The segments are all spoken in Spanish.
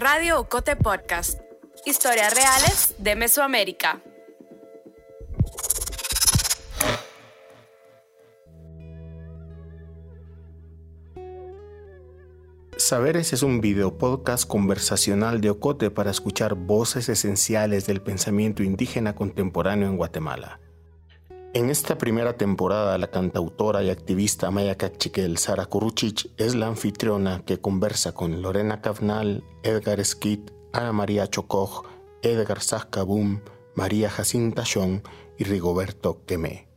Radio Ocote Podcast. Historias reales de Mesoamérica. Saberes es un video podcast conversacional de Ocote para escuchar voces esenciales del pensamiento indígena contemporáneo en Guatemala. En esta primera temporada, la cantautora y activista maya cachiquel Sara Kuruchich es la anfitriona que conversa con Lorena Cavnal, Edgar Skid, Ana María Chocoj, Edgar Zascabum, María Jacinta Chong y Rigoberto Quemé.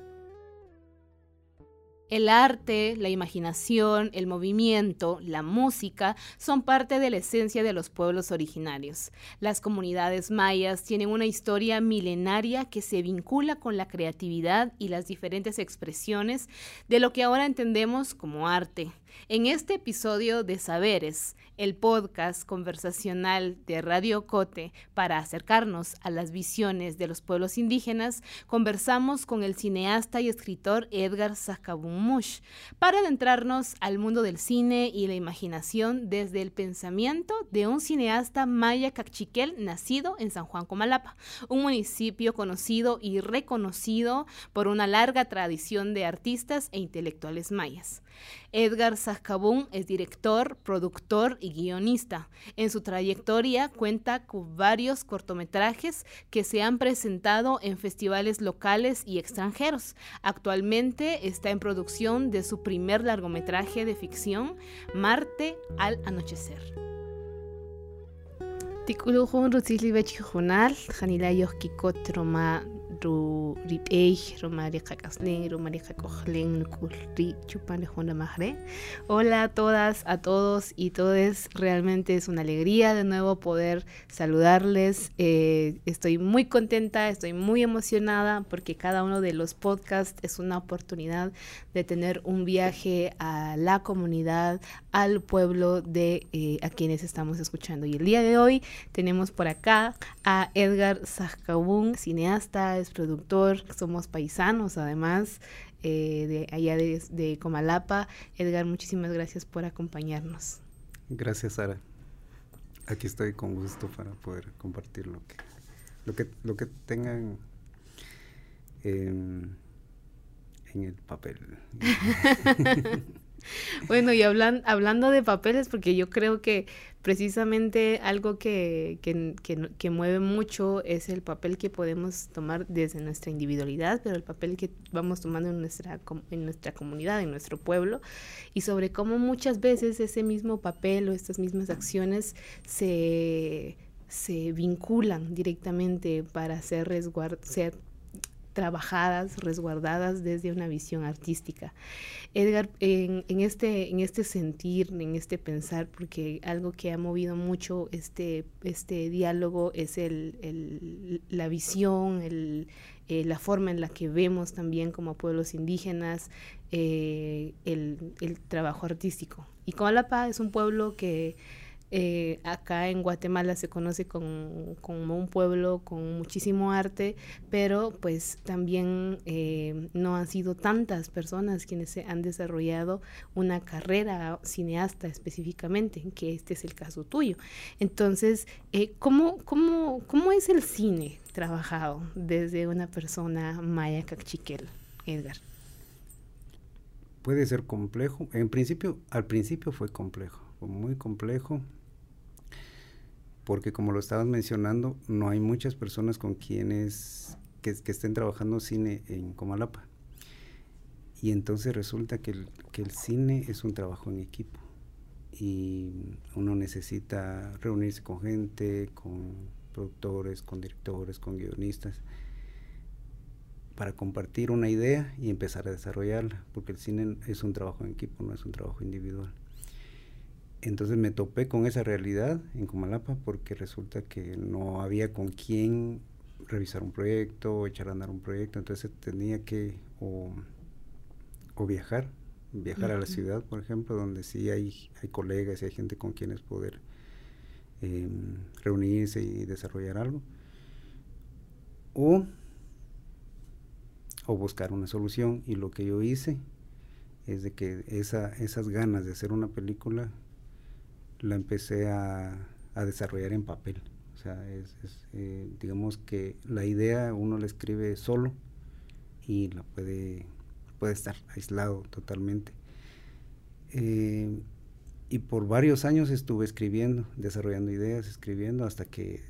El arte, la imaginación, el movimiento, la música son parte de la esencia de los pueblos originarios. Las comunidades mayas tienen una historia milenaria que se vincula con la creatividad y las diferentes expresiones de lo que ahora entendemos como arte. En este episodio de Saberes, el podcast conversacional de Radio Cote para acercarnos a las visiones de los pueblos indígenas, conversamos con el cineasta y escritor Edgar Mush para adentrarnos al mundo del cine y la imaginación desde el pensamiento de un cineasta maya cachiquel nacido en San Juan Comalapa, un municipio conocido y reconocido por una larga tradición de artistas e intelectuales mayas. Edgar Zascabún es director, productor y guionista. En su trayectoria cuenta con varios cortometrajes que se han presentado en festivales locales y extranjeros. Actualmente está en producción de su primer largometraje de ficción, Marte al anochecer. Ru rip'ey rumari qak'aslen rumari qak'ojlen nuk'ul ri chupan hola a todas a todos y todes. Realmente es una alegría de nuevo poder saludarles. Eh, estoy muy contenta estoy muy emocionada porque cada uno de los podcasts es una oportunidad de tener un viaje a la comunidad al pueblo de eh, a quienes estamos escuchando. Y el día de hoy tenemos por acá a Edgar Sajkabun cineasta productor, somos paisanos además, eh, de allá de, Comalapa. Edgar, muchísimas gracias por acompañarnos. Gracias, Sara. Aquí estoy con gusto para poder compartir lo que, lo que, lo que tengan en el papel. bueno, y hablan, hablando de papeles, porque yo creo que precisamente algo que, que, mueve mucho es el papel que podemos tomar desde nuestra individualidad, pero el papel que vamos tomando en nuestra, en nuestra comunidad, en nuestro pueblo, y sobre cómo muchas veces ese mismo papel o estas mismas acciones se, se vinculan directamente para ser, resguard, ser trabajadas, resguardadas desde una visión artística. Edgar, en, este, en este sentir, en este pensar, porque algo que ha movido mucho este, este diálogo es el, la visión, el, eh, la forma en la que vemos también como pueblos indígenas eh, el, el trabajo artístico. Y Comalapa es un pueblo que eh, acá en Guatemala se conoce como, un pueblo con muchísimo arte, pero pues también eh, no han sido tantas personas quienes se han desarrollado una carrera cineasta específicamente, que este es el caso tuyo. Entonces, eh, ¿cómo, cómo, cómo es el cine trabajado desde una persona maya cachiquel, Edgar? Puede ser complejo. En principio, al principio fue complejo, fue muy complejo porque como lo estabas mencionando, no hay muchas personas con quienes que, estén trabajando cine en Comalapa. Y entonces resulta que el, que el cine es un trabajo en equipo y uno necesita reunirse con gente, con productores, con directores, con guionistas, para compartir una idea y empezar a desarrollarla, porque el cine es un trabajo en equipo, no es un trabajo individual. Entonces me topé con esa realidad en Comalapa porque resulta que no había con quién revisar un proyecto o echar a andar un proyecto, entonces tenía que o, viajar, viajar a la ciudad, por ejemplo, donde sí hay, hay colegas y hay gente con quienes poder em, reunirse y desarrollar algo, o, o buscar una solución. Y lo que yo hice es de que esa, esas ganas de hacer una película la empecé a, a desarrollar en papel. O sea, es, eh, digamos que la idea uno la escribe solo y la puede, puede estar aislado totalmente. Eh, y por varios años estuve escribiendo, desarrollando ideas, escribiendo, hasta que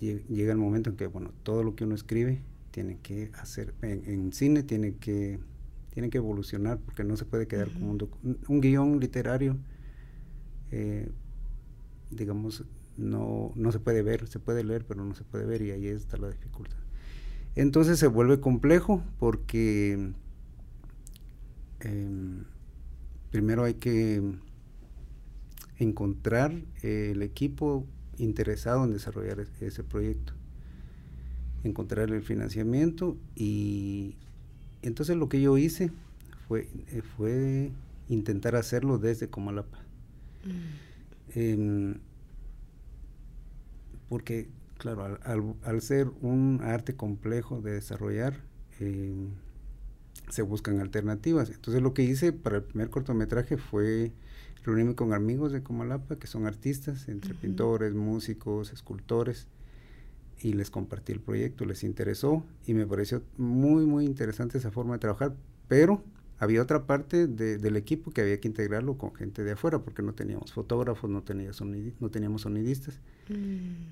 llega el momento en que, bueno, todo lo que uno escribe tiene que hacer, en, cine tiene que, tiene que evolucionar, porque no se puede quedar como un, un guion literario, eh, digamos, no, no se puede ver, se puede leer, pero no se puede ver, y ahí está la dificultad. Entonces se vuelve complejo porque em, primero hay que encontrar el equipo interesado en desarrollar ese proyecto, encontrar el financiamiento y entonces lo que yo hice fue, fue intentar hacerlo desde Comalapa. Mm. Em, porque, claro, al, ser un arte complejo de desarrollar, em, se buscan alternativas. Entonces lo que hice para el primer cortometraje fue reunirme con amigos de Comalapa, que son artistas, entre pintores, músicos, escultores, y les compartí el proyecto, les interesó y me pareció muy, muy interesante esa forma de trabajar, pero había otra parte del equipo que había que integrarlo con gente de afuera, porque no teníamos fotógrafos, no, tenía no teníamos sonidistas. Mm.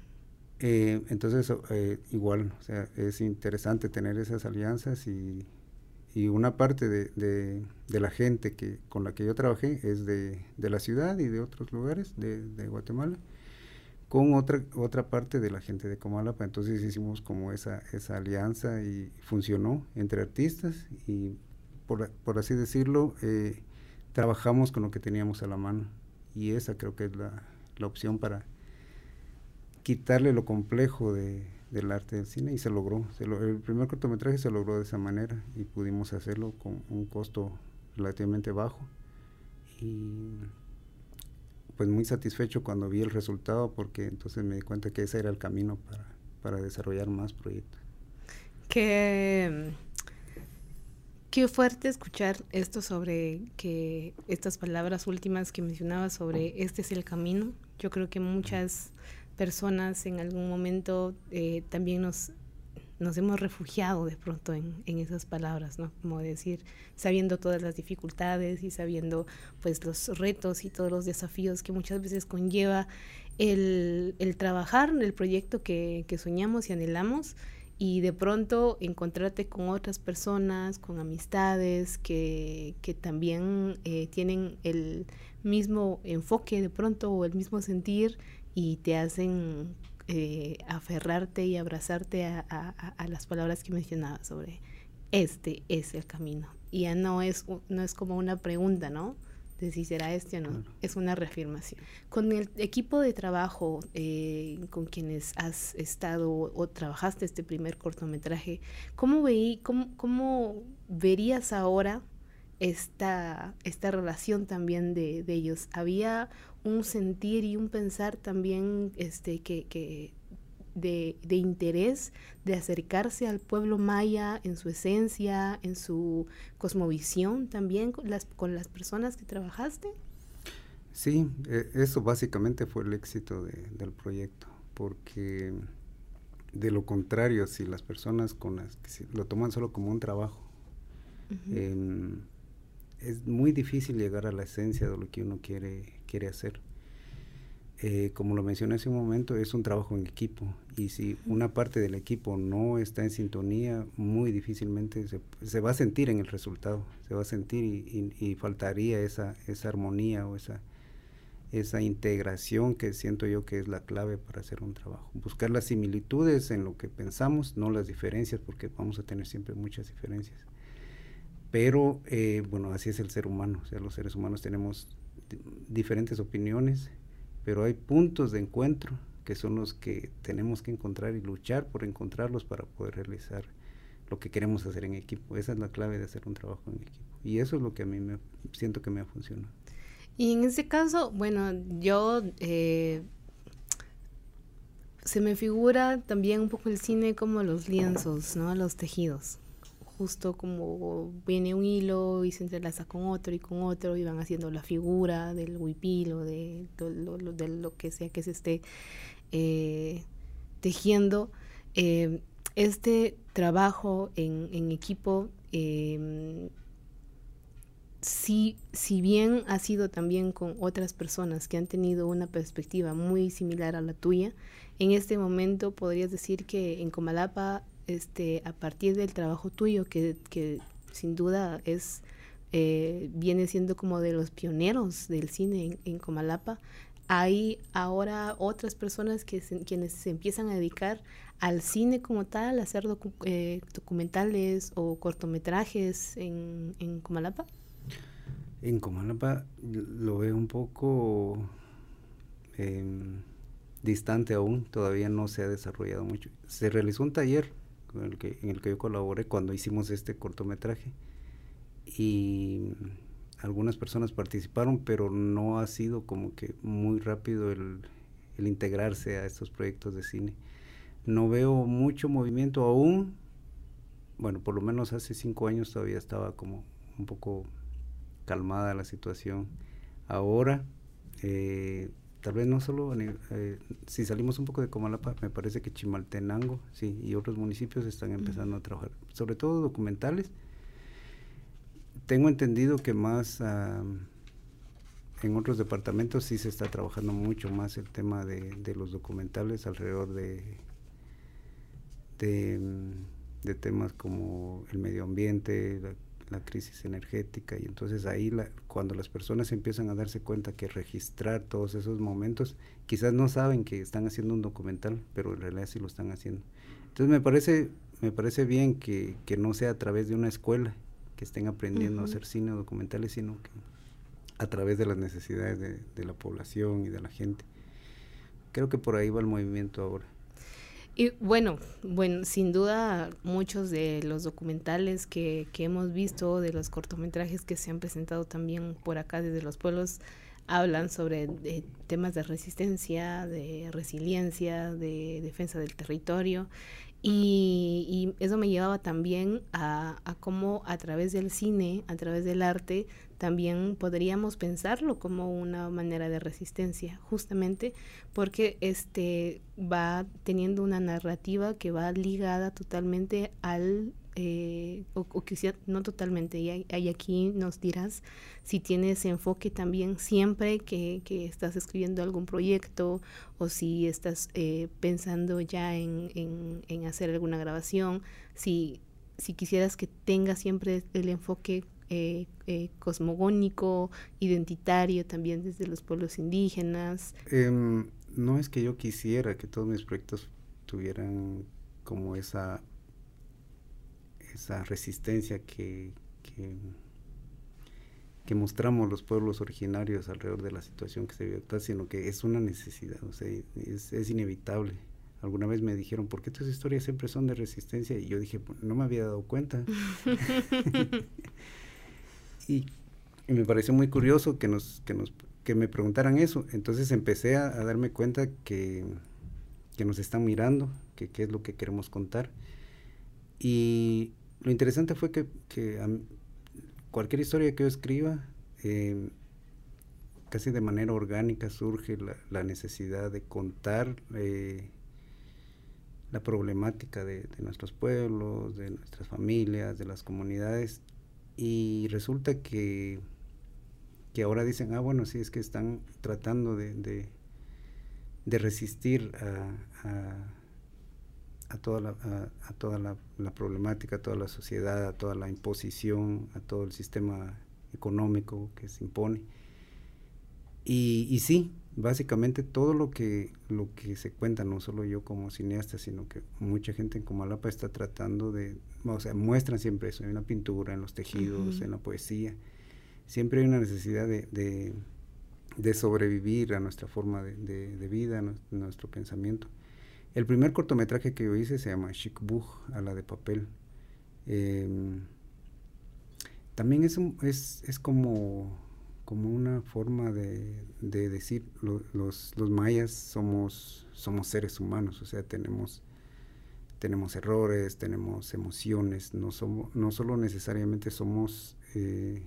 Eh, entonces, eh, igual, o sea, es interesante tener esas alianzas y y una parte de, de, la gente que con la que yo trabajé es de, de la ciudad y de otros lugares de, Guatemala con otra otra parte de la gente de Comalapa entonces hicimos como esa esa alianza y funcionó entre artistas y por, por así decirlo eh, trabajamos con lo que teníamos a la mano y esa creo que es la, la opción para quitarle lo complejo de, del arte del cine y se logró. el primer cortometraje se logró de esa manera y pudimos hacerlo con un costo relativamente bajo y pues muy satisfecho cuando vi el resultado porque entonces me di cuenta que ese era el camino para, para desarrollar más proyectos. Qué, qué fuerte escuchar esto sobre que estas palabras últimas que mencionaba sobre este es el camino. Yo creo que muchas personas en algún momento eh, también nos, nos hemos refugiado de pronto en, en, esas palabras, ¿no? Como decir, sabiendo todas las dificultades y sabiendo pues los retos y todos los desafíos que muchas veces conlleva el, el trabajar en el proyecto que, que soñamos y anhelamos y de pronto encontrarte con otras personas, con amistades que, que también eh, tienen el mismo enfoque de pronto o el mismo sentir y te hacen eh, aferrarte y abrazarte a, las palabras que mencionaba sobre este es el camino. Y ya no es, no es como una pregunta, ¿no? De si será este o no. Es una reafirmación. Con el equipo de trabajo eh, con quienes has estado o trabajaste este primer cortometraje, ¿cómo, veí, cómo, cómo verías ahora esta, esta relación también de, de ellos? ¿Había un sentir y un pensar también este, que, de, interés de acercarse al pueblo maya en su esencia, en su cosmovisión también con las, con las personas que trabajaste? Sí, e, eso básicamente fue el éxito del proyecto, porque de lo contrario, si las personas con las que lo toman solo como un trabajo, em, es muy difícil llegar a la esencia de lo que uno quiere quiere hacer. Eh, como lo mencioné hace un momento, es un trabajo en equipo y si una parte del equipo no está en sintonía, muy difícilmente se, se va a sentir en el resultado, se va a sentir y, faltaría esa, esa armonía o esa, esa integración que siento yo que es la clave para hacer un trabajo. Buscar las similitudes en lo que pensamos, no las diferencias, porque vamos a tener siempre muchas diferencias. Pero, eh, bueno, así es el ser humano, o sea, los seres humanos tenemos diferentes opiniones, pero hay puntos de encuentro que son los que tenemos que encontrar y luchar por encontrarlos para poder realizar lo que queremos hacer en equipo. Esa es la clave de hacer un trabajo en equipo. Y eso es lo que a mí me siento que me ha funcionado. Y en este caso, bueno, yo eh, se me figura también un poco el cine como los lienzos, ¿no? Los tejidos justo como viene un hilo y se entrelaza con otro y con otro y van haciendo la figura del huipil o de, de, lo, que sea que se esté eh, tejiendo. Eh, este trabajo en, equipo, em, si, si bien ha sido también con otras personas que han tenido una perspectiva muy similar a la tuya, en este momento podrías decir que en Comalapa, este, a partir del trabajo tuyo, que, que sin duda es eh, viene siendo como de los pioneros del cine en, Comalapa, hay ahora otras personas que quienes se empiezan a dedicar al cine como tal, a hacer eh, documentales o cortometrajes en, en Comalapa? En Comalapa lo veo un poco... Em, distante aún, todavía no se ha desarrollado mucho. Se realizó un taller en el que, en el que yo colaboré cuando hicimos este cortometraje y algunas personas participaron, pero no ha sido como que muy rápido el, el integrarse a estos proyectos de cine. No veo mucho movimiento aún, bueno, por lo menos hace cinco años todavía estaba como un poco calmada la situación. Ahora eh, tal vez no solo, eh, si salimos un poco de Comalapa, me parece que Chimaltenango, sí, y otros municipios están empezando a trabajar, sobre todo documentales. Tengo entendido que más en otros departamentos sí se está trabajando mucho más el tema de, los documentales alrededor de, de, temas como el medio ambiente, la crisis energética y entonces ahí la, cuando las personas empiezan a darse cuenta que registrar todos esos momentos, quizás no saben que están haciendo un documental, pero en realidad sí lo están haciendo. Entonces me parece, me parece bien que, que no sea a través de una escuela que estén aprendiendo a hacer cine o documentales, sino que a través de las necesidades de, de la población y de la gente. Creo que por ahí va el movimiento ahora. Y bueno, bueno, sin duda muchos de los documentales que, que hemos visto, de los cortometrajes que se han presentado también por acá desde los pueblos, hablan sobre temas de resistencia, de resiliencia, de defensa del territorio y, eso me llevaba también a, a, cómo a través del cine, a través del arte, también podríamos pensarlo como una manera de resistencia, justamente porque este va teniendo una narrativa que va ligada totalmente al eh, o, o, no totalmente, y, aquí nos dirás si tienes enfoque también siempre que, que estás escribiendo algún proyecto o si estás eh, pensando ya en, en, hacer alguna grabación, si, si quisieras que tenga siempre el enfoque eh, cosmogónico, identitario también desde los pueblos indígenas. Em, no es que yo quisiera que todos mis proyectos tuvieran como esa esa resistencia que, que, mostramos los pueblos originarios alrededor de la situación que se vive sino que es una necesidad, o sea, es, inevitable. Alguna vez me dijeron, ¿por qué tus historias siempre son de resistencia? Y yo dije, pues, no me había dado cuenta. y, me pareció muy curioso que, nos, que, nos, que me preguntaran eso. Entonces empecé a, darme cuenta que, que, nos están mirando, que qué es lo que queremos contar. Y lo interesante fue que, cualquier historia que yo escriba, em, casi de manera orgánica surge la, necesidad de contar eh, la problemática de, nuestros pueblos, de nuestras familias, de las comunidades, y resulta que, que ahora dicen, ah, bueno, sí, es que están tratando de, de, resistir a toda, la, a, toda la, problemática, a toda la sociedad, a toda la imposición, a todo el sistema económico que se impone. Y, y sí, básicamente todo lo que, lo que se cuenta, no solo yo como cineasta, sino que mucha gente en Comalapa está tratando de, o sea, muestran siempre eso, en la pintura, en los tejidos, en la poesía. Siempre hay una necesidad de, de, sobrevivir a nuestra forma de, de vida, a nuestro pensamiento. El primer cortometraje que yo hice se llama Shikbuch, a la de papel. Em, también es, es, es, como, como una forma de, decir, los, los, mayas somos, somos seres humanos, o sea, tenemos, tenemos errores, tenemos emociones, no, somos, no solo necesariamente somos eh,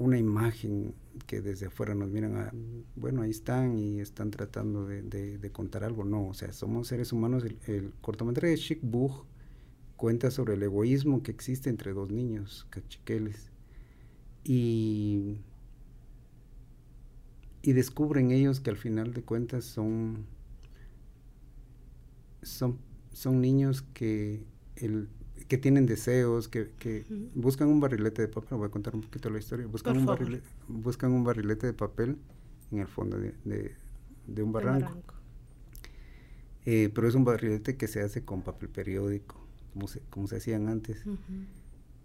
una imagen que desde afuera nos miran a, bueno, ahí están y están tratando de, contar algo, no, o sea, somos seres humanos, el, cortometraje de Chic Bug cuenta sobre el egoísmo que existe entre dos niños cachiqueles y, y descubren ellos que al final de cuentas son son, son niños que, el, que tienen deseos, que, que buscan un barrilete de papel, voy a contar un poquito la historia, buscan, un, barrilete, buscan un barrilete de papel en el fondo de, de, un barranco. Eh, pero es un barrilete que se hace con papel periódico, como se, como se hacían antes.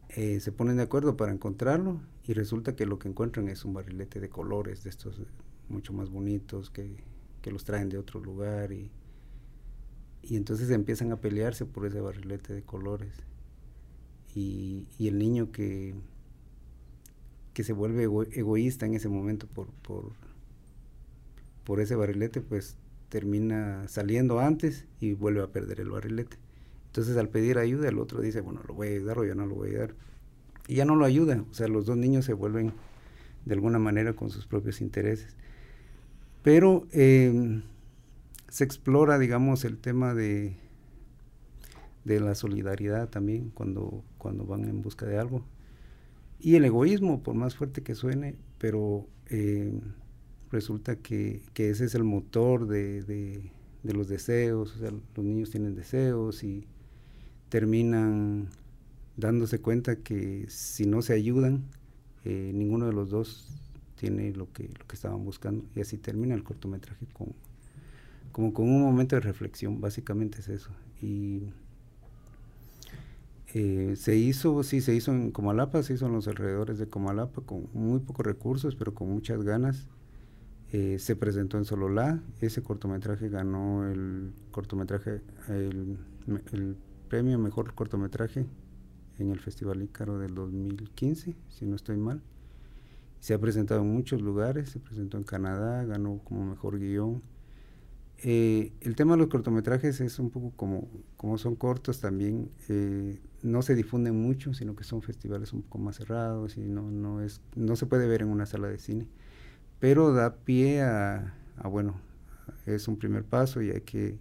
Eh, se ponen de acuerdo para encontrarlo y resulta que lo que encuentran es un barrilete de colores, de estos mucho más bonitos, que, que los traen de otro lugar y y entonces empiezan a pelearse por ese barrilete de colores. Y, el niño que, que se vuelve egoísta en ese momento por, por, por ese barrilete, pues termina saliendo antes y vuelve a perder el barrilete. Entonces al pedir ayuda el otro dice, bueno, lo voy a ayudar o ya no lo voy a ayudar. Y ya no lo ayuda, o sea, los dos niños se vuelven de alguna manera con sus propios intereses. Pero eh, se explora, digamos, el tema de, de la solidaridad también cuando, cuando van en busca de algo. Y el egoísmo, por más fuerte que suene, pero eh, resulta que, ese es el motor de, los deseos, o sea, los niños tienen deseos y terminan dándose cuenta que si no se ayudan, eh, ninguno de los dos tiene lo que, lo que estaban buscando. Y así termina el cortometraje con, como con un momento de reflexión, básicamente es eso. Y eh, se hizo, sí, se hizo en Comalapa, se hizo en los alrededores de Comalapa con muy pocos recursos, pero con muchas ganas. Eh, se presentó en Sololá, ese cortometraje ganó el cortometraje, el, el premio mejor cortometraje en el Festival Ícaro del 2015, si no estoy mal. Se ha presentado en muchos lugares, se presentó en Canadá, ganó como mejor guion eh, el tema de los cortometrajes es un poco como, como son cortos también, eh, no se difunden mucho, sino que son festivales un poco más cerrados y no, no, es, no se puede ver en una sala de cine, pero da pie a, bueno, es un primer paso y hay que,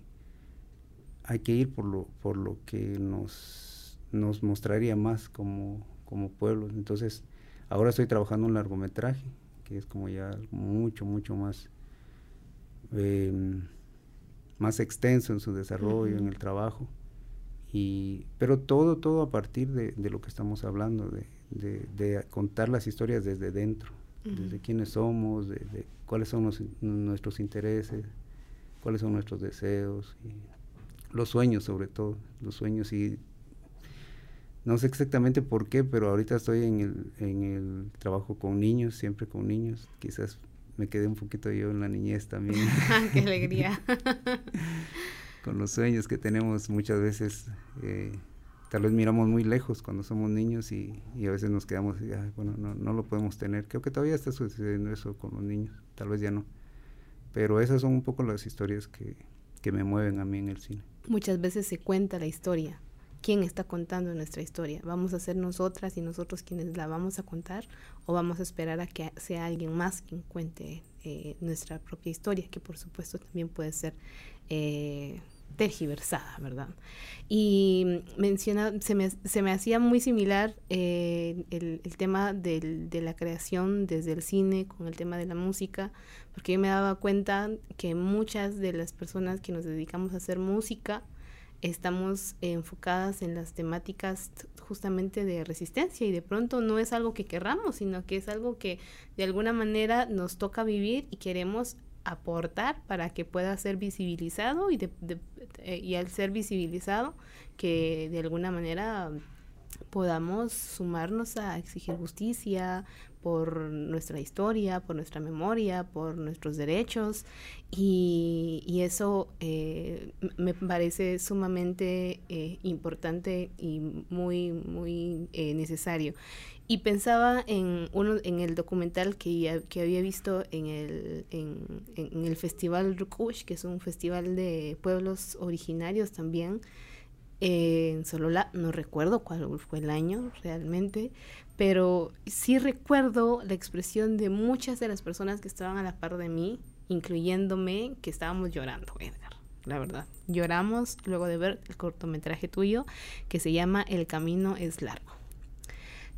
hay que ir por lo, por lo que nos, nos mostraría más como, como pueblo. Entonces, ahora estoy trabajando un largometraje, que es como ya mucho, mucho más... Eh, más extenso en su desarrollo, en el trabajo. Y, pero todo, todo a partir de, lo que estamos hablando, de, contar las historias desde dentro, desde quiénes somos, de, cuáles son nuestros intereses, cuáles son nuestros deseos, y los sueños sobre todo, los sueños. Y no sé exactamente por qué, pero ahorita estoy en el, en el trabajo con niños, siempre con niños, quizás me quedé un poquito yo en la niñez también. ¡Qué alegría! Con los sueños que tenemos muchas veces, eh, tal vez miramos muy lejos cuando somos niños y, a veces nos quedamos, bueno, no, no, lo podemos tener. Creo que todavía está sucediendo eso con los niños, tal vez ya no. Pero esas son un poco las historias que, que me mueven a mí en el cine. Muchas veces se cuenta la historia, quién está contando nuestra historia. ¿Vamos a ser nosotras y nosotros quienes la vamos a contar o vamos a esperar a que sea alguien más quien cuente eh, nuestra propia historia, que por supuesto también puede ser eh, tergiversada, ¿verdad? Y menciona, se me, se me hacía muy similar eh, el, el, tema del, de la creación desde el cine con el tema de la música, porque yo me daba cuenta que muchas de las personas que nos dedicamos a hacer música, estamos enfocadas en las temáticas justamente de resistencia y de pronto no es algo que querramos, sino que es algo que de alguna manera nos toca vivir y queremos aportar para que pueda ser visibilizado y, eh, y al ser visibilizado que de alguna manera podamos sumarnos a exigir justicia, por nuestra historia, por nuestra memoria, por nuestros derechos y, eso eh, me parece sumamente eh, importante y muy, muy eh, necesario. Y pensaba en uno en el documental que, que había visto en el, en, en el Festival Rukush, que es un festival de pueblos originarios también, en Solola, no recuerdo cuál fue el año realmente, pero sí recuerdo la expresión de muchas de las personas que estaban a la par de mí, incluyéndome, que estábamos llorando, Edgar, la verdad. Lloramos luego de ver el cortometraje tuyo que se llama El camino es largo.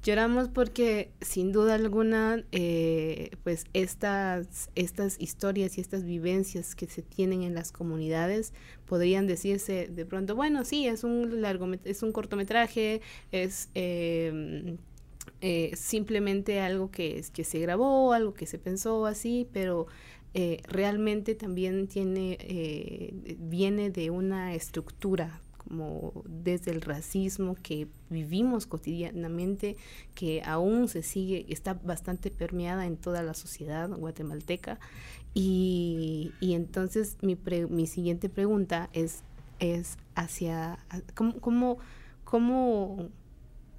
Lloramos porque sin duda alguna, eh, pues estas, estas historias y estas vivencias que se tienen en las comunidades podrían decirse de pronto, bueno, sí, es un largo, es un cortometraje, es em, eh, simplemente algo que, que se grabó, algo que se pensó así, pero eh, realmente también tiene, viene de una estructura como desde el racismo que vivimos cotidianamente, que aún se sigue, está bastante permeada en toda la sociedad guatemalteca. Y, y entonces mi, mi siguiente pregunta es, es hacia, ¿cómo, cómo, cómo,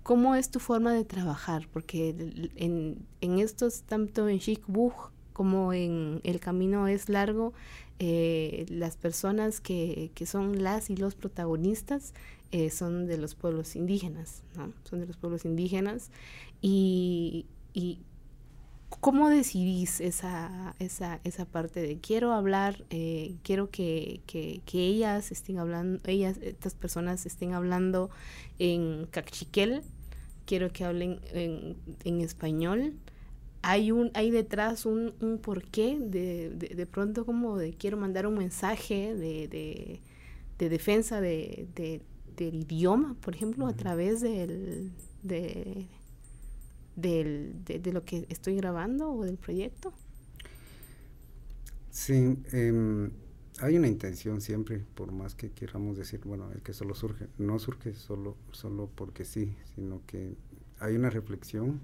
cómo es tu forma de trabajar? Porque en, estos, tanto en Chic como en El Camino es Largo, eh, las personas que, que, son las y los protagonistas eh, son de los pueblos indígenas, ¿no? Son de los pueblos indígenas. Y, y ¿cómo decidís esa, esa, esa parte de quiero hablar, eh, quiero que, que, que, ellas estén hablando, ellas, estas personas estén hablando en cachiquel, quiero que hablen en, en español? hay un hay detrás un, un porqué de, de, pronto como de quiero mandar un mensaje de, de, defensa de, del idioma, por ejemplo, a través del, de, del, de, lo que estoy grabando o del proyecto. Sí, em, hay una intención siempre, por más que queramos decir, bueno, el que solo surge, no surge solo, solo porque sí, sino que hay una reflexión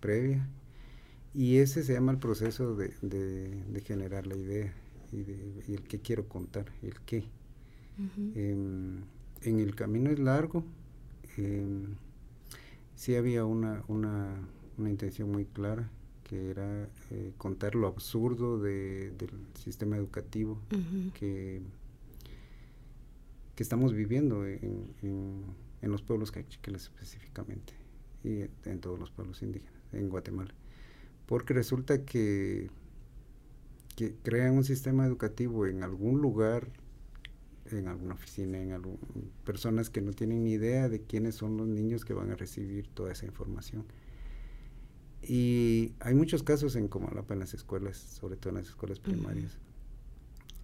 previa y ese se llama el proceso de, de, generar la idea y, de, y, el que quiero contar, el qué. Em, en el camino es largo. Eh, sí había una, una, una, intención muy clara que era eh, contar lo absurdo de, del sistema educativo que, que estamos viviendo en, en, los pueblos cachiqueles específicamente y en todos los pueblos indígenas en Guatemala porque resulta que, que crean un sistema educativo en algún lugar, en alguna oficina, en algún, personas que no tienen ni idea de quiénes son los niños que van a recibir toda esa información. Y hay muchos casos en Comalapa en las escuelas, sobre todo en las escuelas primarias,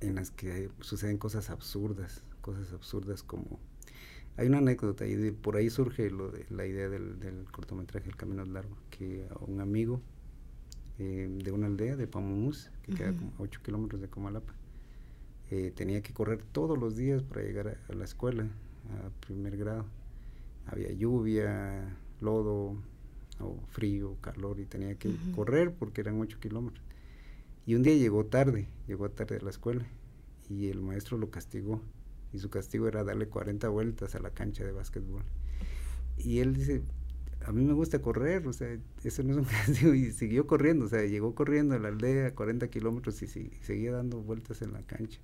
en las que suceden cosas absurdas, cosas absurdas como... Hay una anécdota y por ahí surge lo de, la idea del, del cortometraje El Camino Largo, que a un amigo eh, de una aldea de Pamumús, que queda como 8 kilómetros de Comalapa. Eh, tenía que correr todos los días para llegar a, la escuela, a primer grado. Había lluvia, lodo, o frío, calor, y tenía que correr porque eran 8 kilómetros. Y un día llegó tarde, llegó tarde a la escuela, y el maestro lo castigó. Y su castigo era darle 40 vueltas a la cancha de básquetbol. Y él dice, a mí me gusta correr, o sea, eso no es un castigo, y siguió corriendo, o sea, llegó corriendo a la aldea 40 kilómetros y, seguía dando vueltas en la cancha.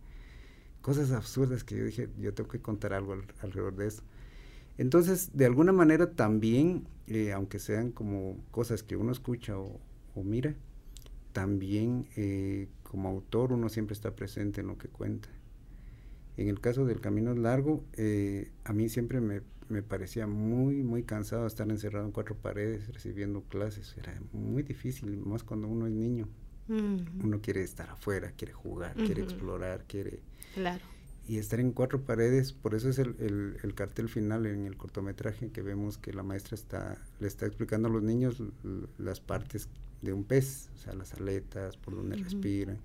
Cosas absurdas que yo dije, yo tengo que contar algo alrededor de eso. Entonces, de alguna manera también, eh, aunque sean como cosas que uno escucha o, mira, también eh, como autor uno siempre está presente en lo que cuenta. En el caso del Camino Largo, eh, a mí siempre me me parecía muy, muy cansado estar encerrado en cuatro paredes recibiendo clases. Era muy difícil, más cuando uno es niño. Uno quiere estar afuera, quiere jugar, quiere explorar, quiere... Claro. Y estar en cuatro paredes, por eso es el, el, cartel final en el cortometraje que vemos que la maestra está, le está explicando a los niños las partes de un pez, o sea, las aletas, por donde respiran.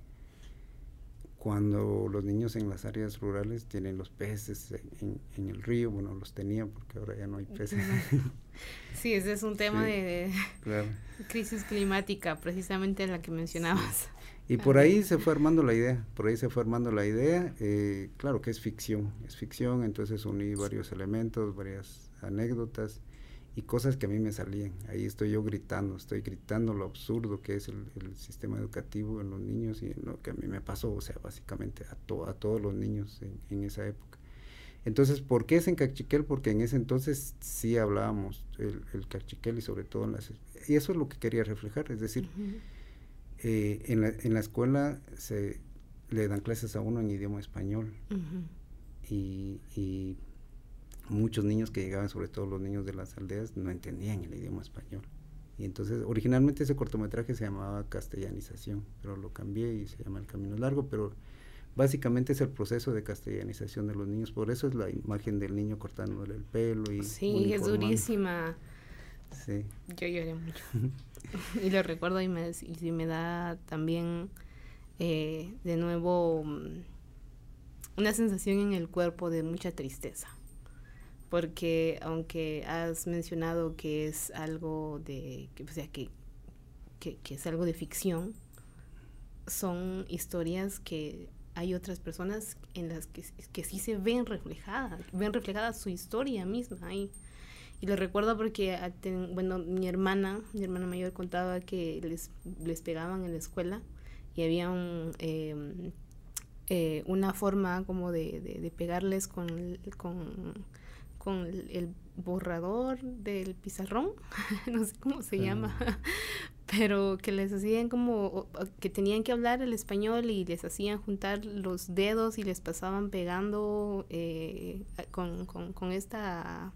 Cuando los niños en las áreas rurales tienen los peces en, el río, bueno, los tenían porque ahora ya no hay peces. Sí, ese es un tema de, crisis climática, precisamente la que mencionabas. Y por ahí se fue armando la idea, por ahí se fue armando la idea, eh, claro que es ficción, es ficción, entonces uní varios elementos, varias anécdotas y cosas que a mí me salían. Ahí estoy yo gritando, estoy gritando lo absurdo que es el, sistema educativo en los niños y lo que a mí me pasó, o sea, básicamente a, a todos los niños en, esa época. Entonces, ¿por qué es en Cachiquel? Porque en ese entonces sí hablábamos el, el Cachiquel y sobre todo en las... Y eso es lo que quería reflejar, es decir, eh, en, la, en, la, escuela se le dan clases a uno en idioma español y, y muchos niños que llegaban, sobre todo los niños de las aldeas, no entendían el idioma español. Y entonces, originalmente ese cortometraje se llamaba Castellanización, pero lo cambié y se llama El Camino Largo, pero básicamente es el proceso de castellanización de los niños. Por eso es la imagen del niño cortándole el pelo y. Sí, es durísima. Sí. Yo lloré mucho. y lo recuerdo y me, y me da también eh, de nuevo mm, una sensación en el cuerpo de mucha tristeza porque aunque has mencionado que es algo de, que, o sea, que, que, es algo de ficción, son historias que hay otras personas en las que, que sí se ven reflejadas, ven reflejada su historia misma ahí. Y lo recuerdo porque, ah, bueno, mi hermana, mi hermana mayor contaba que les, les pegaban en la escuela y había un, em, eh, una forma como de, de, de pegarles con, con con el, borrador del pizarrón, no sé cómo se llama, pero que les hacían como que tenían que hablar el español y les hacían juntar los dedos y les pasaban pegando eh, con, con, con, esta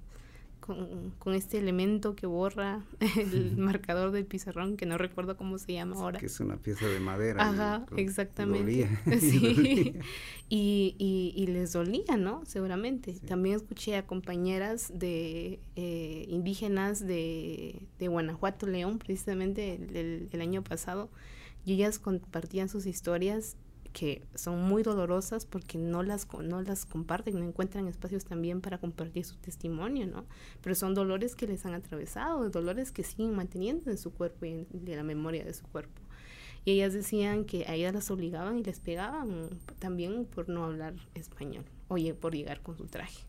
con, este elemento que borra el marcador del pizarrón, que no recuerdo cómo se llama ahora. Que es una pieza de madera. Ajá, exactamente. sí. y, y, les dolía, ¿no? Seguramente. También escuché a compañeras de eh, indígenas de, de, Guanajuato, León, precisamente el, el año pasado, y ellas compartían sus historias que son muy dolorosas porque no las, no las comparten, no encuentran espacios también para compartir su testimonio, ¿no? Pero son dolores que les han atravesado, dolores que siguen manteniendo en su cuerpo y en, la memoria de su cuerpo. Y ellas decían que a ellas las obligaban y les pegaban también por no hablar español, oye, por llegar con su traje.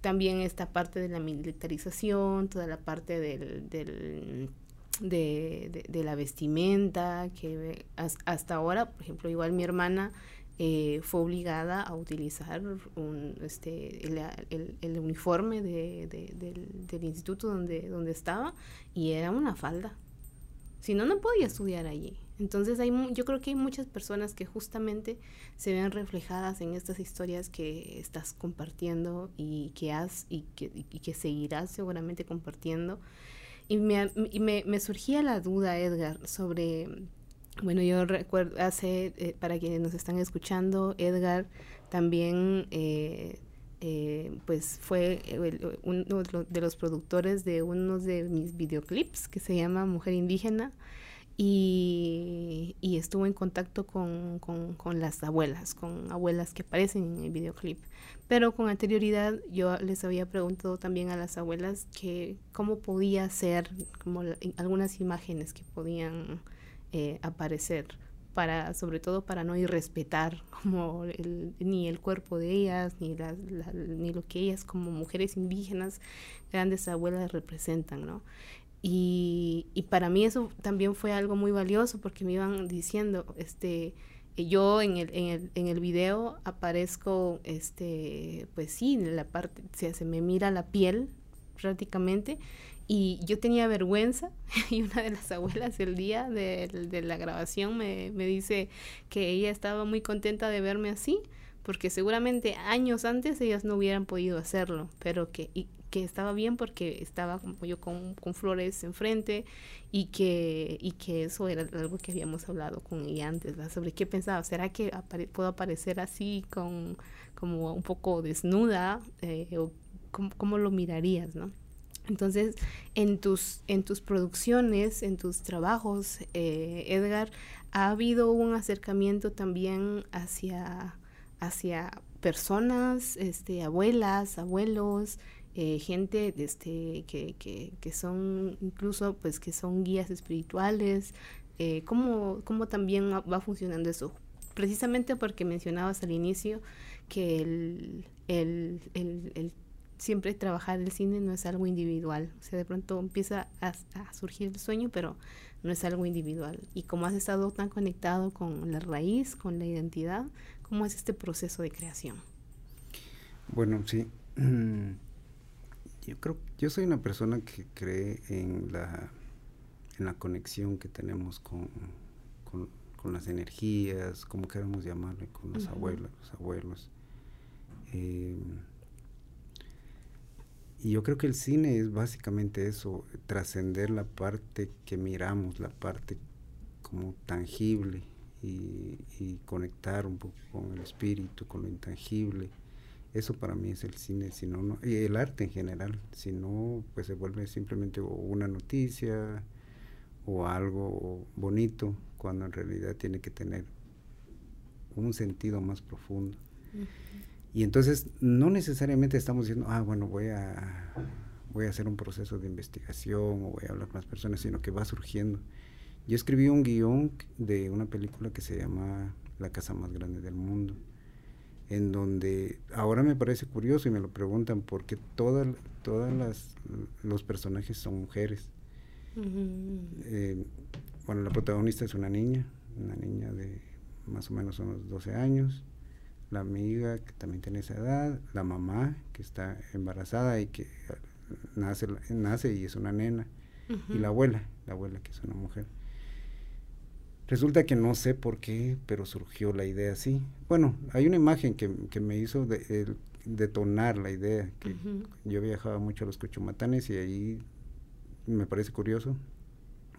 También esta parte de la militarización, toda la parte del, del de, de, la vestimenta, que hasta ahora, por ejemplo, igual mi hermana eh, fue obligada a utilizar un, este, el, el, uniforme de, del, del, instituto donde, donde estaba y era una falda. Si no, no podía estudiar allí. Entonces hay, yo creo que hay muchas personas que justamente se ven reflejadas en estas historias que estás compartiendo y que has y que, y que seguirás seguramente compartiendo y me, me, surgía la duda, Edgar, sobre, bueno, yo recuerdo, hace, eh, para quienes nos están escuchando, Edgar también, eh, eh, pues fue uno de los productores de uno de mis videoclips que se llama Mujer Indígena y, y estuvo en contacto con, con, las abuelas, con abuelas que aparecen en el videoclip. Pero con anterioridad yo les había preguntado también a las abuelas que cómo podía ser, como algunas imágenes que podían eh, aparecer para sobre todo para no irrespetar como ni el cuerpo de ellas ni ni lo que ellas como mujeres indígenas grandes abuelas representan no y, y para mí eso también fue algo muy valioso porque me iban diciendo este yo en el, en el, en el video aparezco, este, pues sí, la parte, se, me mira la piel prácticamente y yo tenía vergüenza y una de las abuelas el día de, de la grabación me, me, dice que ella estaba muy contenta de verme así porque seguramente años antes ellas no hubieran podido hacerlo, pero que, que estaba bien porque estaba como yo con, con, flores enfrente y que, y que eso era algo que habíamos hablado con ella antes, sobre qué pensaba, ¿será que puedo aparecer así con como un poco desnuda eh, o cómo, cómo, lo mirarías, ¿no? Entonces, en tus, en tus producciones, en tus trabajos, eh, Edgar, ha habido un acercamiento también hacia, hacia personas, este, abuelas, abuelos, eh, gente este, que, que, que, son incluso pues que son guías espirituales. Eh, ¿cómo, ¿Cómo también va funcionando eso? Precisamente porque mencionabas al inicio que el, el, el, siempre trabajar el cine no es algo individual. O sea, de pronto empieza a, a, surgir el sueño, pero no es algo individual. Y como has estado tan conectado con la raíz, con la identidad, ¿cómo es este proceso de creación? Bueno, sí. Yo creo, yo soy una persona que cree en la, en la conexión que tenemos con, con, con las energías, como queramos llamarle, con los uh -huh. abuelos, los abuelos. Eh, y yo creo que el cine es básicamente eso, trascender la parte que miramos, la parte como tangible y, y, conectar un poco con el espíritu, con lo intangible. Eso para mí es el cine, si no, no, y el arte en general, si no, pues se vuelve simplemente una noticia o algo bonito, cuando en realidad tiene que tener un sentido más profundo. Uh -huh. Y entonces no necesariamente estamos diciendo, ah, bueno, voy a, voy a hacer un proceso de investigación o voy a hablar con las personas, sino que va surgiendo. Yo escribí un guion de una película que se llama La casa más grande del mundo, en donde ahora me parece curioso y me lo preguntan porque todas todas las los personajes son mujeres. Uh -huh. eh, bueno, la protagonista es una niña, una niña de más o menos unos 12 años, la amiga que también tiene esa edad, la mamá que está embarazada y que nace, nace y es una nena, uh -huh. y la abuela, la abuela que es una mujer. Resulta que no sé por qué, pero surgió la idea así. Bueno, hay una imagen que, que me hizo de, el, detonar la idea, que uh -huh. yo viajaba mucho a los cochumatanes y ahí me parece curioso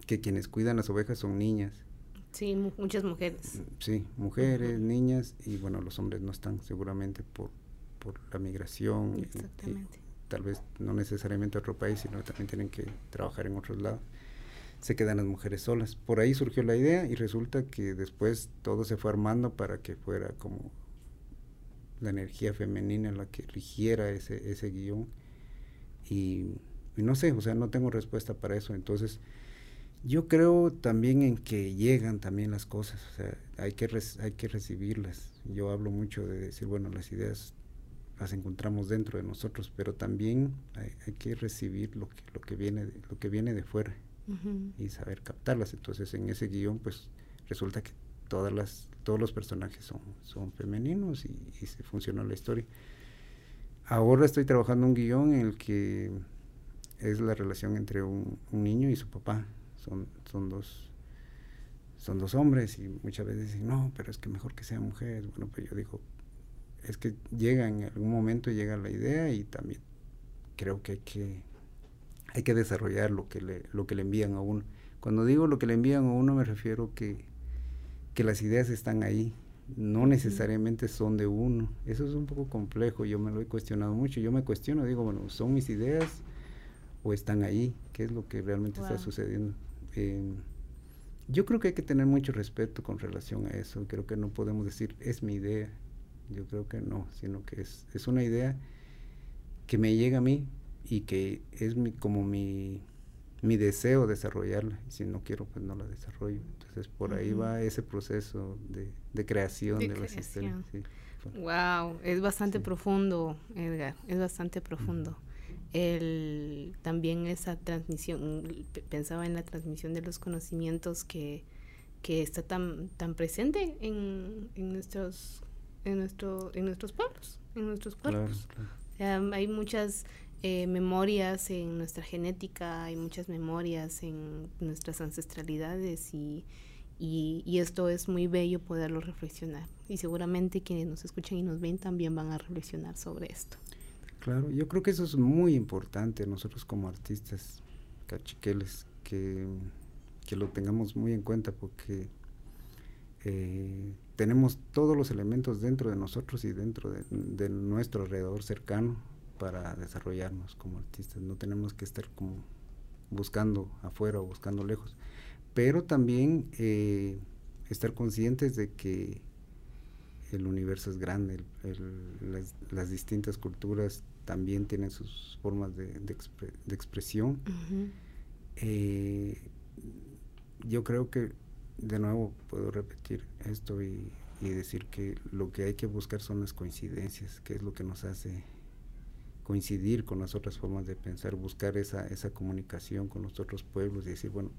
que quienes cuidan las ovejas son niñas. Sí, mu muchas mujeres. Sí, mujeres, uh -huh. niñas y bueno, los hombres no están seguramente por, por la migración. Exactamente. Y, y tal vez no necesariamente a otro país, sino también tienen que trabajar en otros lados se quedan las mujeres solas. Por ahí surgió la idea y resulta que después todo se fue armando para que fuera como la energía femenina la que rigiera ese, ese guion. Y, no sé, o sea, no tengo respuesta para eso. Entonces, yo creo también en que llegan también las cosas, o sea, hay que, hay que recibirlas. Yo hablo mucho de decir, bueno, las ideas las encontramos dentro de nosotros, pero también hay, que recibir lo que, lo que viene lo que viene de fuera uh -huh. y saber captarlas. Entonces en ese guion pues resulta que todas las, todos los personajes son, son femeninos y, y se funciona la historia. Ahora estoy trabajando un guion en el que es la relación entre un, un niño y su papá. Son, son dos son dos hombres y muchas veces dicen, no, pero es que mejor que sea mujer. Bueno, pues yo digo, es que llega en algún momento, llega la idea y también creo que hay que hay que desarrollar lo que le, lo que le envían a uno. Cuando digo lo que le envían a uno me refiero que, que las ideas están ahí, no necesariamente son de uno. Eso es un poco complejo, yo me lo he cuestionado mucho. Yo me cuestiono, digo, bueno, ¿son mis ideas o están ahí? ¿Qué es lo que realmente wow. está sucediendo? Eh, yo creo que hay que tener mucho respeto con relación a eso. Creo que no podemos decir, es mi idea. Yo creo que no, sino que es, es una idea que me llega a mí, y que es mi, como mi, mi deseo desarrollarla y si no quiero pues no la desarrollo entonces por uh -huh. ahí va ese proceso de, de creación de, de creación. las historias sí. wow es bastante sí. profundo Edgar es bastante profundo el también esa transmisión pensaba en la transmisión de los conocimientos que que está tan tan presente en, en nuestros en nuestro en nuestros pueblos en nuestros cuerpos claro, claro. Um, hay muchas eh, memorias en nuestra genética, hay muchas memorias en nuestras ancestralidades y, y, esto es muy bello poderlo reflexionar. Y seguramente quienes nos escuchan y nos ven también van a reflexionar sobre esto. Claro, yo creo que eso es muy importante nosotros como artistas cachiqueles, que, que lo tengamos muy en cuenta porque eh, tenemos todos los elementos dentro de nosotros y dentro de, de nuestro alrededor cercano para desarrollarnos como artistas. No tenemos que estar como buscando afuera o buscando lejos. Pero también eh, estar conscientes de que el universo es grande, las, distintas culturas también tienen sus formas de, expresión. Eh, yo creo que, de nuevo, puedo repetir esto y, decir que lo que hay que buscar son las coincidencias, que es lo que nos hace coincidir con las otras formas de pensar, buscar esa, esa comunicación con los otros pueblos y decir, bueno,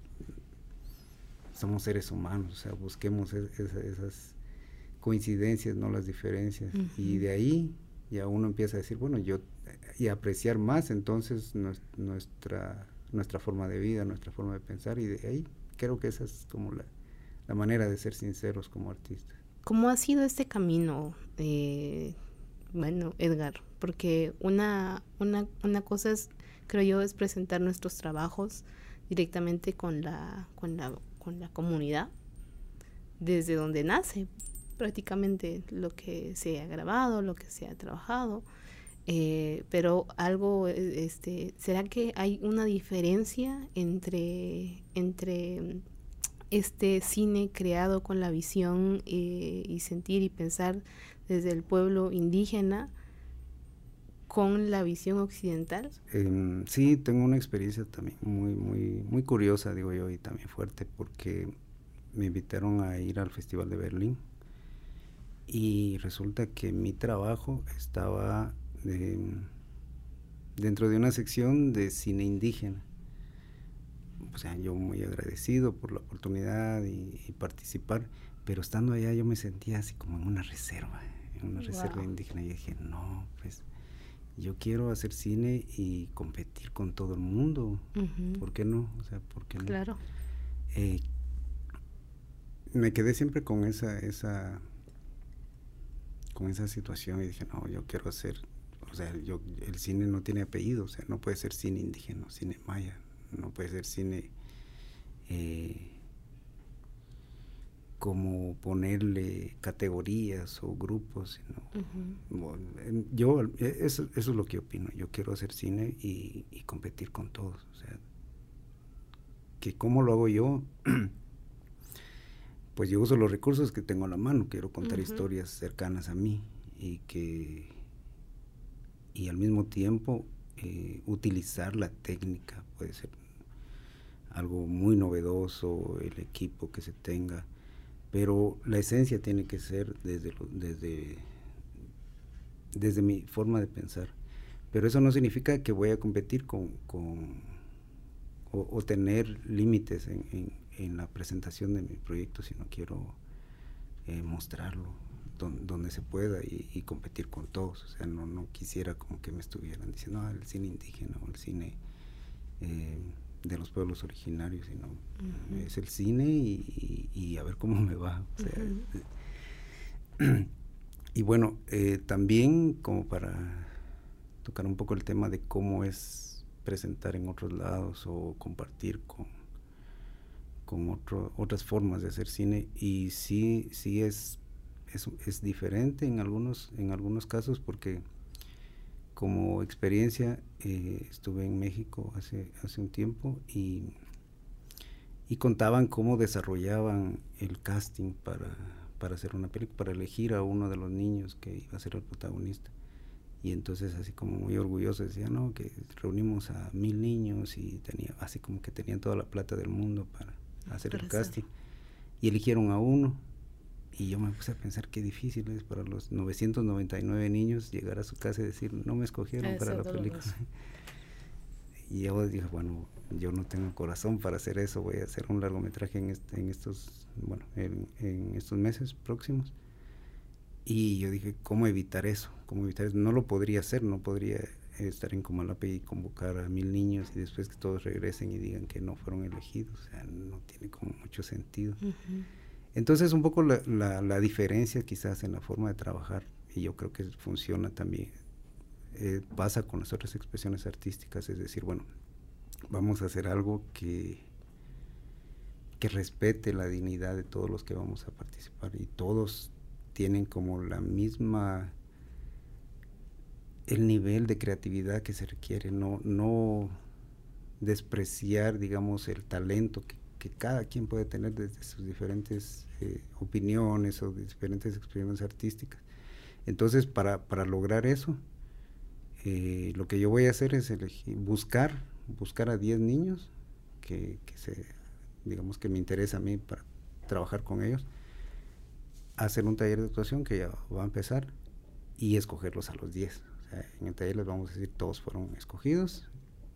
somos seres humanos, o sea, busquemos esas coincidencias, no las diferencias. Y de ahí ya uno empieza a decir, bueno, yo, y apreciar más entonces nuestra, nuestra forma de vida, nuestra forma de pensar, y de ahí creo que esa es como la, manera de ser sinceros como artistas. ¿Cómo ha sido este camino, eh, bueno, Edgar? Porque una, una, una cosa es, creo yo, es presentar nuestros trabajos directamente con la, con la, con la comunidad, desde donde nace, prácticamente lo que se ha grabado, lo que se ha trabajado. Eh, pero algo, eh, este, ¿será que hay una diferencia entre, entre este cine creado con la visión eh, y sentir y pensar desde el pueblo indígena con la visión occidental? sí, tengo una experiencia también muy, muy, muy curiosa, digo yo, y también fuerte, porque me invitaron a ir al Festival de Berlín y resulta que mi trabajo estaba dentro de una sección de cine indígena. O sea, yo muy agradecido por la oportunidad y, participar, pero estando allá yo me sentía así como en una reserva, en una reserva indígena. Y dije, no, pues yo quiero hacer cine y competir con todo el mundo. ¿Por qué no? O sea, ¿por qué no? Claro. Eh, me quedé siempre con esa, esa con esa situación y dije, no, yo quiero hacer, o sea, yo, el cine no tiene apellido, o sea, no puede ser cine indígena, cine maya, no puede ser cine eh, como ponerle categorías o grupos, sino, yo, e, eso, es lo que opino, yo quiero hacer cine y, y competir con todos, o sea, que cómo lo hago yo, pues yo uso los recursos que tengo a la mano, quiero contar historias cercanas a mí y que y al mismo tiempo eh, utilizar la técnica, puede ser algo muy novedoso, el equipo que se tenga, pero la esencia tiene que ser desde, desde, desde mi forma de pensar. Pero eso no significa que voy a competir con, con o, tener límites en, en la presentación de mi proyecto, sino quiero eh, mostrarlo donde se pueda y, competir con todos. O sea, no, no quisiera como que me estuvieran diciendo, ah, el cine indígena o el cine eh, de los pueblos originarios, sino es el cine y, a ver cómo me va. y bueno, eh, también como para tocar un poco el tema de cómo es presentar en otros lados o compartir con con otro, otras formas de hacer cine y sí, sí es, es, diferente en algunos, en algunos casos porque como experiencia eh, estuve en México hace, hace un tiempo y, y contaban cómo desarrollaban el casting para, para hacer una película, para elegir a uno de los niños que iba a ser el protagonista. Y entonces así como muy orgulloso decía, no, que reunimos a mil niños y tenía, así como que tenían toda la plata del mundo para, hacer el casting. Y eligieron a uno. Y yo me puse a pensar qué difícil es para los 999 niños llegar a su casa y decir, no me escogieron para la película. y yo dije, bueno, yo no tengo corazón para hacer eso, voy a hacer un largometraje en, este, en estos, bueno, en, en estos meses próximos. Y yo dije, ¿cómo evitar eso? ¿Cómo evitar eso? No lo podría hacer, no podría estar en Comalape y convocar a mil niños y después que todos regresen y digan que no fueron elegidos, o sea, no tiene como mucho sentido. Entonces un poco la, diferencia quizás en la forma de trabajar, y yo creo que funciona también, eh, pasa con las otras expresiones artísticas, es decir, bueno, vamos a hacer algo que, que respete la dignidad de todos los que vamos a participar y todos tienen como la misma el nivel de creatividad que se requiere, no, no despreciar, digamos, el talento que, que cada quien puede tener desde sus diferentes eh, opiniones o diferentes experiencias artísticas. Entonces, para, para lograr eso, eh, lo que yo voy a hacer es elegir, buscar, buscar a 10 niños que, que, se, digamos que me interesa a mí para trabajar con ellos, hacer un taller de actuación que ya va a empezar y escogerlos a los 10. en el taller les vamos a decir, todos fueron escogidos,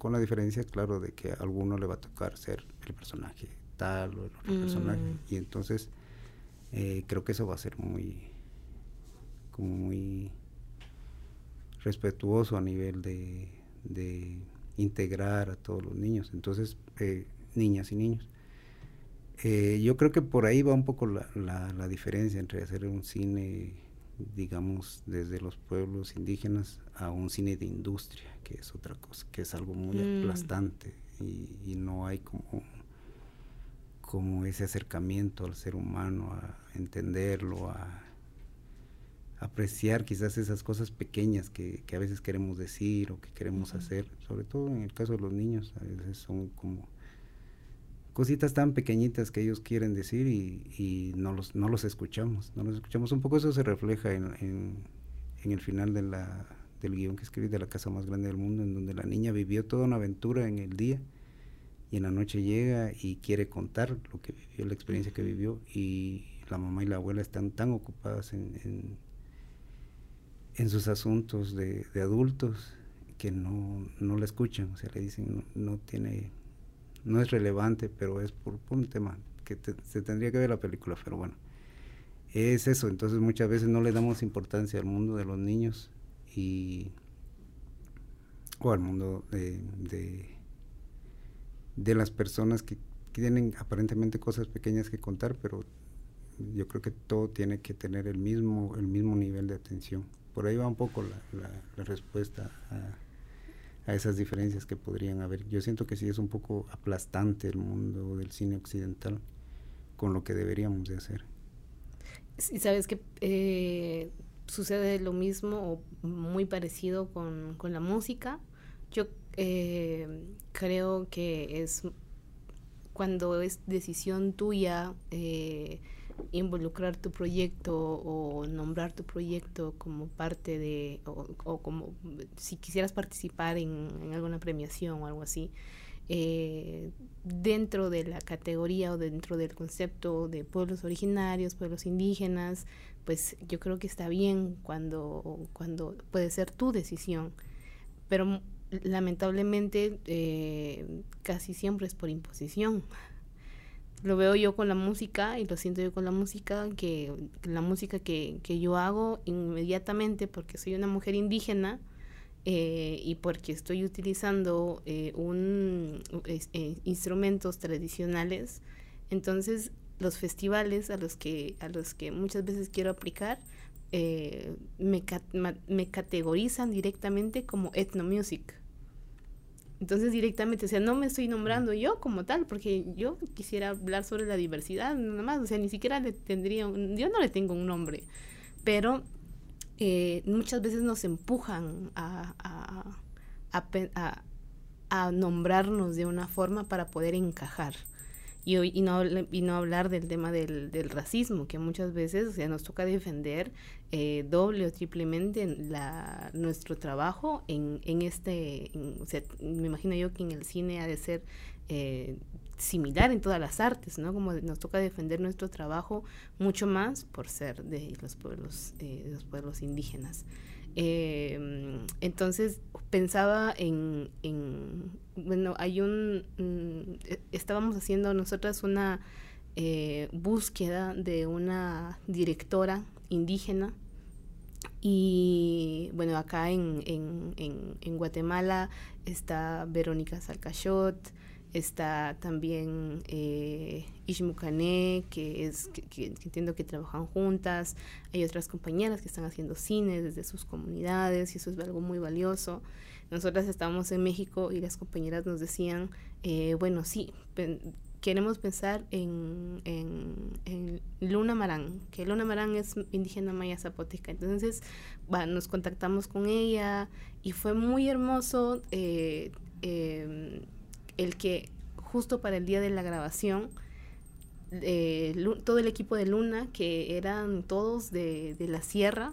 con la diferencia, claro, de que a alguno le va a tocar ser el personaje tal o el otro personaje. Mm. Y entonces eh, creo que eso va a ser muy, como muy respetuoso a nivel de, integrar a todos los niños, entonces eh, niñas y niños. Eh, yo creo que por ahí va un poco la, la, diferencia entre hacer un cine, digamos, desde los pueblos indígenas a un cine de industria, que es otra cosa, que es algo muy mm. aplastante. Y, y, no hay como, como ese acercamiento al ser humano, a entenderlo, a apreciar quizás esas cosas pequeñas que, que, a veces queremos decir o que queremos hacer, sobre todo en el caso de los niños, a veces son como cositas tan pequeñitas que ellos quieren decir y, y no, los, no los escuchamos, no los escuchamos. Un poco eso se refleja en, en, en el final de la, del guion que escribí de la casa más grande del mundo, en donde la niña vivió toda una aventura en el día y en la noche llega y quiere contar lo que vivió, la experiencia que vivió y la mamá y la abuela están tan ocupadas en en sus asuntos de, adultos que no, no la escuchan, o sea, le dicen no, tiene, no es relevante, pero es por, un tema que se tendría que ver la película, pero bueno, es eso, entonces muchas veces no le damos importancia al mundo de los niños y o al mundo de, de, las personas que, tienen aparentemente cosas pequeñas que contar, pero yo creo que todo tiene que tener el mismo, el mismo nivel de atención. Por ahí va un poco la, respuesta a, esas diferencias que podrían haber. Yo siento que sí es un poco aplastante el mundo del cine occidental con lo que deberíamos de hacer. Sí, sabes que eh, sucede lo mismo o muy parecido con, la música. Yo eh, creo que es cuando es decisión tuya eh, involucrar tu proyecto o nombrar tu proyecto como parte de, o, como si quisieras participar en, alguna premiación o algo así, eh, dentro de la categoría o dentro del concepto de pueblos originarios, pueblos indígenas, pues yo creo que está bien cuando, cuando puede ser tu decisión, pero lamentablemente eh, casi siempre es por imposición lo veo yo con la música y lo siento yo con la música, que, la música que, que, yo hago inmediatamente porque soy una mujer indígena eh, y porque estoy utilizando eh, un, eh, instrumentos tradicionales, entonces los festivales a los que, a los que muchas veces quiero aplicar me, me categorizan directamente como ethnomusic entonces directamente, o sea, no me estoy nombrando yo como tal, porque yo quisiera hablar sobre la diversidad, nada más, o sea, ni siquiera le tendría, yo no le tengo un nombre, pero eh, muchas veces nos empujan a, a, a, nombrarnos de una forma para poder encajar. Y, y, no, y no hablar del tema del, del racismo, que muchas veces o sea, nos toca defender eh, doble o triplemente la, nuestro trabajo en, en este, o sea, me imagino yo que en el cine ha de ser eh, similar en todas las artes, ¿no? Como nos toca defender nuestro trabajo mucho más por ser de los pueblos, eh, los pueblos indígenas. Entonces pensaba en, en, bueno, hay un, mm, e, estábamos haciendo nosotras una búsqueda de una directora indígena y bueno, acá en, en, en, Guatemala está Verónica Salcachot, está también eh, que, es, que, entiendo que trabajan juntas, hay otras compañeras que están haciendo cine desde sus comunidades y eso es algo muy valioso. Nosotras estábamos en México y las compañeras nos decían, eh, bueno, sí, queremos pensar en, en, Luna Marán, que Luna Marán es indígena maya zapoteca. Entonces, nos contactamos con ella y fue muy hermoso eh, em, el que justo para el día de la grabación, eh, todo el equipo de Luna, que eran todos de, la sierra,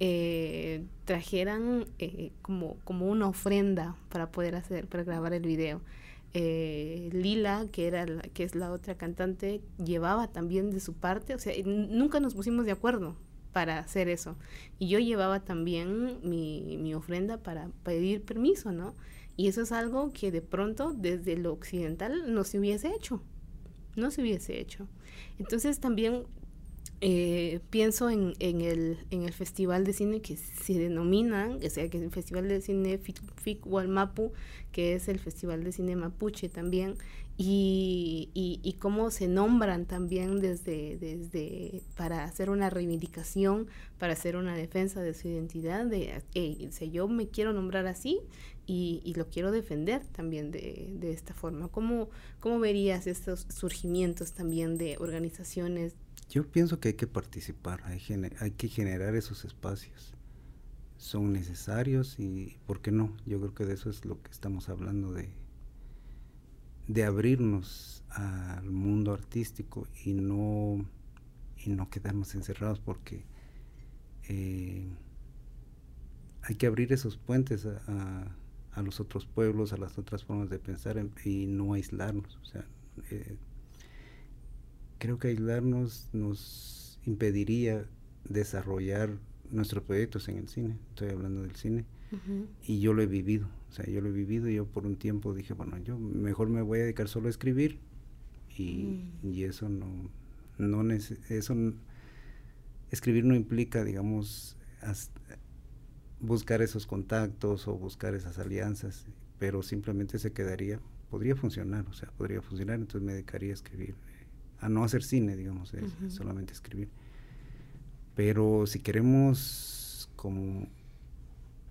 eh, trajeran eh, como, como una ofrenda para poder hacer, para grabar el video. Lila, que era que es la otra cantante, llevaba también de su parte, o sea, nunca nos pusimos de acuerdo para hacer eso. Y yo llevaba también mi, mi ofrenda para pedir permiso, ¿no? Y eso es algo que de pronto desde lo occidental no se hubiese hecho no se hubiese hecho. Entonces también eh, pienso en, el, en el festival de cine que se denomina, o sea, que es el Festival de Cine FIC, Walmapu, que es el Festival de Cine Mapuche también, y, y, cómo se nombran también desde, desde para hacer una reivindicación, para hacer una defensa de su identidad, de, hey, yo me quiero nombrar así y, y lo quiero defender también de, de esta forma. ¿Cómo, ¿Cómo verías estos surgimientos también de organizaciones? Yo pienso que hay que participar, hay, hay que generar esos espacios. Son necesarios y, ¿por qué no? Yo creo que de eso es lo que estamos hablando de de abrirnos al mundo artístico y no, y no quedarnos encerrados porque eh, hay que abrir esos puentes a, los otros pueblos, a las otras formas de pensar y no aislarnos. O sea, eh, creo que aislarnos nos impediría desarrollar nuestros proyectos en el cine. Estoy hablando del cine. Y yo lo he vivido. O sea, yo lo he vivido y yo por un tiempo dije, bueno, yo mejor me voy a dedicar solo a escribir y, mm. y eso no, no eso escribir no implica, digamos, buscar esos contactos o buscar esas alianzas, pero simplemente se quedaría, podría funcionar, o sea, podría funcionar, entonces me dedicaría a escribir, a no hacer cine, digamos, solamente escribir. Pero si queremos como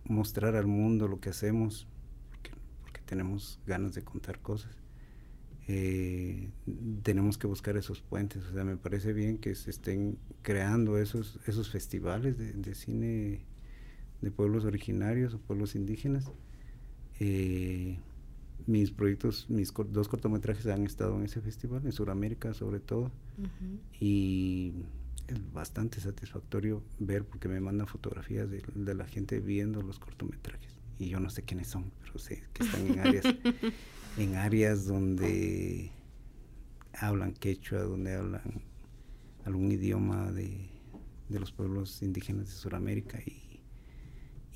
mostrar al mundo lo que hacemos, porque, tenemos ganas de contar cosas. Eh, tenemos que buscar esos puentes, o sea, me parece bien que se estén creando esos, esos festivales de, cine de pueblos originarios o pueblos indígenas. Eh, mis proyectos, mis dos cortometrajes han estado en ese festival, en Sudamérica sobre todo, y es bastante satisfactorio ver porque me mandan fotografías de, la gente viendo los cortometrajes. Y yo no sé quiénes son, pero sé que están en áreas en áreas donde hablan quechua, donde hablan algún idioma de, de los pueblos indígenas de Sudamérica y,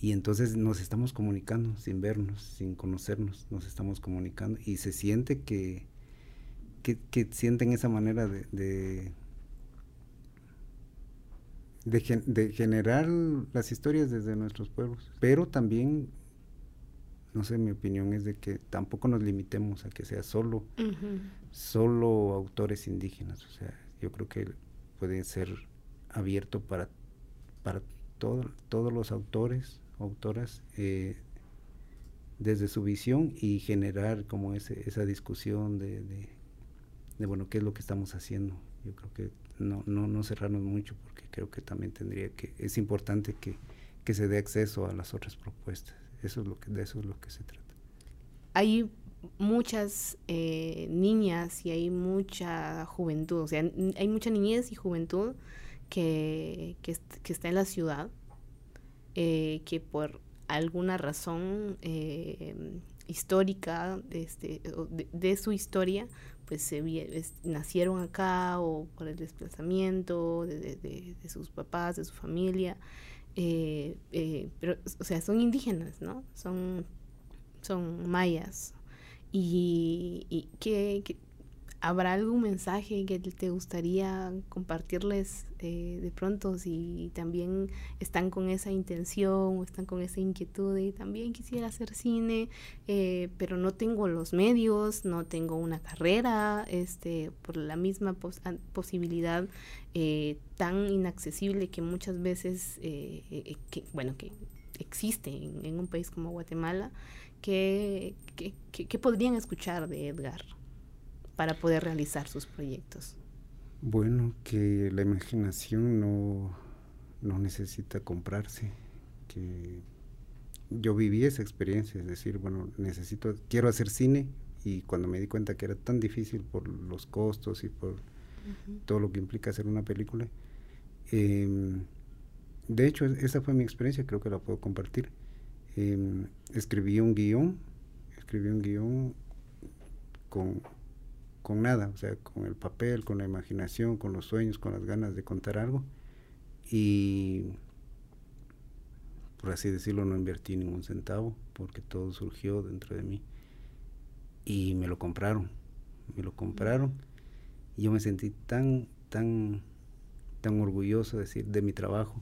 y entonces nos estamos comunicando sin vernos, sin conocernos, nos estamos comunicando y se siente que, que, sienten esa manera de de, generar las historias desde nuestros pueblos. Pero también, no sé, mi opinión es de que tampoco nos limitemos a que sea solo, solo autores indígenas. O sea, yo creo que puede ser abierto para, para todos los autores, autoras, eh, desde su visión y generar como ese, esa discusión de, de, bueno, qué es lo que estamos haciendo. Yo creo que no, no, no cerrarnos mucho porque creo que también tendría que, es importante que, que se dé acceso a las otras propuestas. Eso es lo que, de eso es lo que se trata. Hay muchas eh, niñas y hay mucha juventud, o sea, hay mucha niñez y juventud que, que, está en la ciudad, eh, que por alguna razón eh, histórica este, de, de, su historia pues se, nacieron acá o por el desplazamiento de, sus papás, de su familia, eh, eh, pero, o sea, son indígenas, ¿no? Son, son mayas. Y, y que, ¿Habrá algún mensaje que te gustaría compartirles eh, de pronto si también están con esa intención o están con esa inquietud de también quisiera hacer cine, eh, pero no tengo los medios, no tengo una carrera, este, por la misma posibilidad eh, tan inaccesible que muchas veces, que, bueno, que existe en, un país como Guatemala, que, que podrían escuchar de Edgar? Para poder realizar sus proyectos? Bueno, que la imaginación no, no necesita comprarse, que yo viví esa experiencia, es decir, bueno, necesito, quiero hacer cine Y cuando me di cuenta que era tan difícil por los costos y por todo lo que implica hacer una película, em, de hecho esa fue mi experiencia, creo que la puedo compartir. Em, escribí un guion, escribí un guion con, con nada, o sea, con el papel, con la imaginación, con los sueños, con las ganas de contar algo. Y por así decirlo, no invertí ningún centavo porque todo surgió dentro de mí. Y me lo compraron, me lo compraron. Y yo me sentí tan, tan, tan orgulloso de, decir, de mi trabajo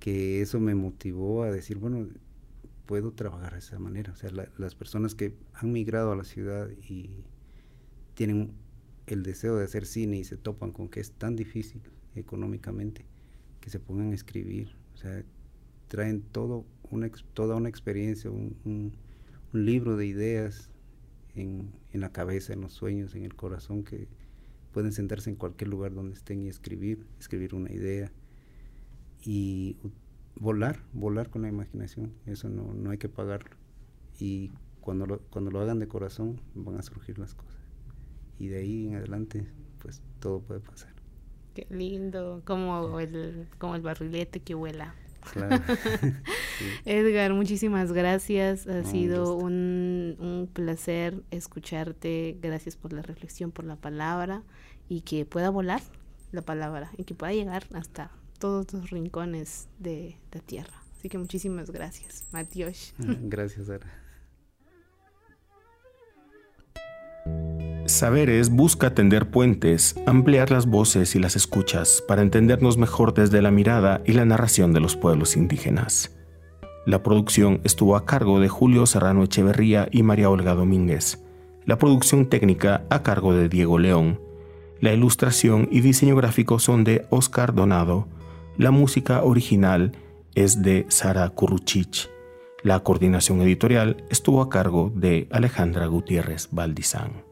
que eso me motivó a decir, bueno, puedo trabajar de esa manera. O sea, las personas que han migrado a la ciudad y tienen el deseo de hacer cine y se topan con que es tan difícil económicamente, que se pongan a escribir. O sea, traen todo una, toda una experiencia, un, libro de ideas en, la cabeza, en los sueños, en el corazón, que pueden sentarse en cualquier lugar donde estén y escribir, escribir una idea y volar, volar con la imaginación, eso no, no hay que pagarlo. Y cuando lo, cuando lo hagan de corazón van a surgir las cosas. Y de ahí en adelante, pues todo puede pasar. Qué lindo, como el, como el barrilete que vuela. Edgar, muchísimas gracias. Ha sido un, un, placer escucharte. Gracias por la reflexión, por la palabra y que pueda volar la palabra y que pueda llegar hasta todos los rincones de la tierra. Así que muchísimas gracias, Matios. Gracias, Ara. Saberes busca tender puentes, ampliar las voces y las escuchas para entendernos mejor desde la mirada y la narración de los pueblos indígenas. La producción estuvo a cargo de Julio Serrano Echeverría y María Olga Domínguez. La producción técnica a cargo de Diego León. La ilustración y diseño gráfico son de Oscar Donado. La música original es de Sara Kuruchich. La coordinación editorial estuvo a cargo de Alejandra Gutiérrez Valdizán.